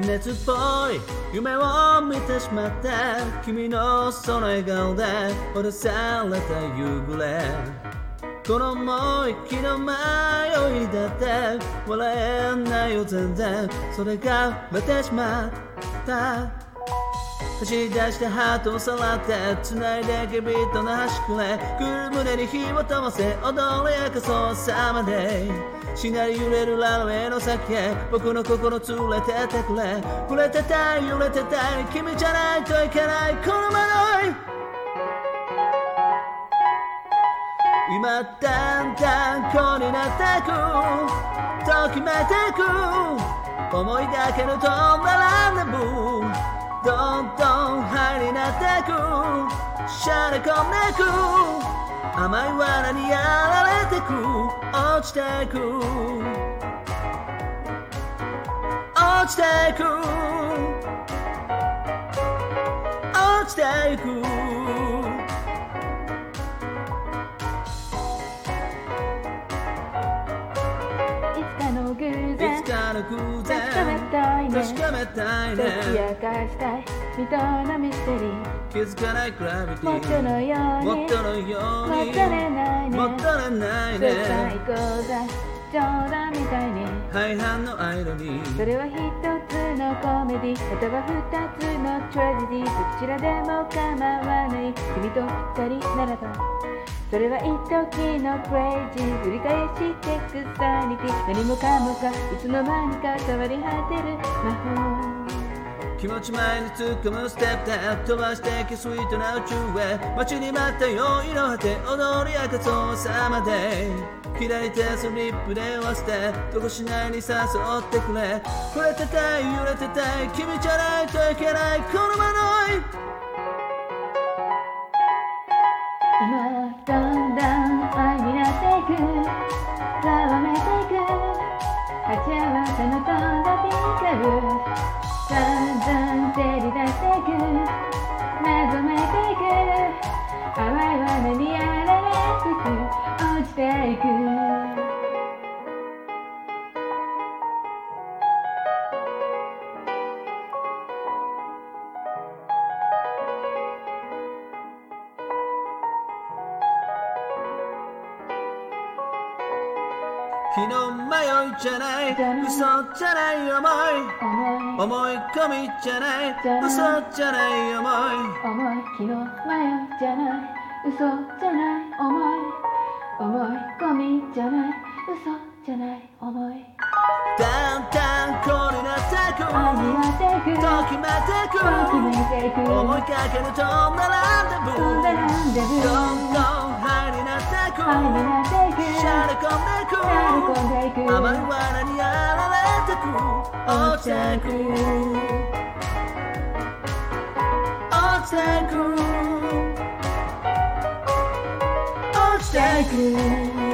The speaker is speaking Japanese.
熱っぽい。夢を見てしまって君のその笑顔で脅された夕暮れ。この思い気の迷いだって笑えないよ全然。それがまてしまった。走り出してハートをさらって繋いできびとな端くれ来る胸に火を灯せ踊り明かそうさまで。しなり揺れるランウェイの先へ。僕の心連れてってくれ。触れてたい揺れてたい。君じゃないといけない。この惑い今だんだんこになってく。ときめてく。思いだけの飛んだランダムどんどんハイになってく。しゃれ込んでく。甘い罠にやられてく。落ちてく。落ちてく。落ちていく。いつかの偶い然つかの偶然確かめたいね解きね明かしたい。未踏なミステリー気づかないグラビティ。元のように。もっとのように。もったれないね。もったれないね行こうぜ冗談みたいに。廃反の間に。それは一つのコメディ。または二つのトラジディ。どちらでも構わない。君と二人ならばそれは一時のクレイジー繰り返してくサニティ何もかもがいつの間にか変わり果てる魔法気持ち前に突っ込むステップで飛ばしてきスイートな宇宙へ待ちに待った用意の果て踊り明かそうさまで。左手スリップで合わせてどこしないに誘ってくれ。触れてたい揺れてたい君じゃないといけないこの惑い今だんだん愛になっていくざわめていく鉢合わせの飛んだピカルだんだん照り出していく目覚めていく。淡い罠にやられつつ落ちていく。日の迷いじゃない。嘘じゃない思い。思い込みじゃない。嘘じゃない思い。重い気の迷いじゃない。嘘じゃない思い。思い込みじゃない。嘘じゃない思い。だんだんこになってく。愛になっていく。ときめいてく。思いかける飛んだラどんどんハイになってく込んでいく甘い罠にやられてく落ちてく落ちてく落ちてく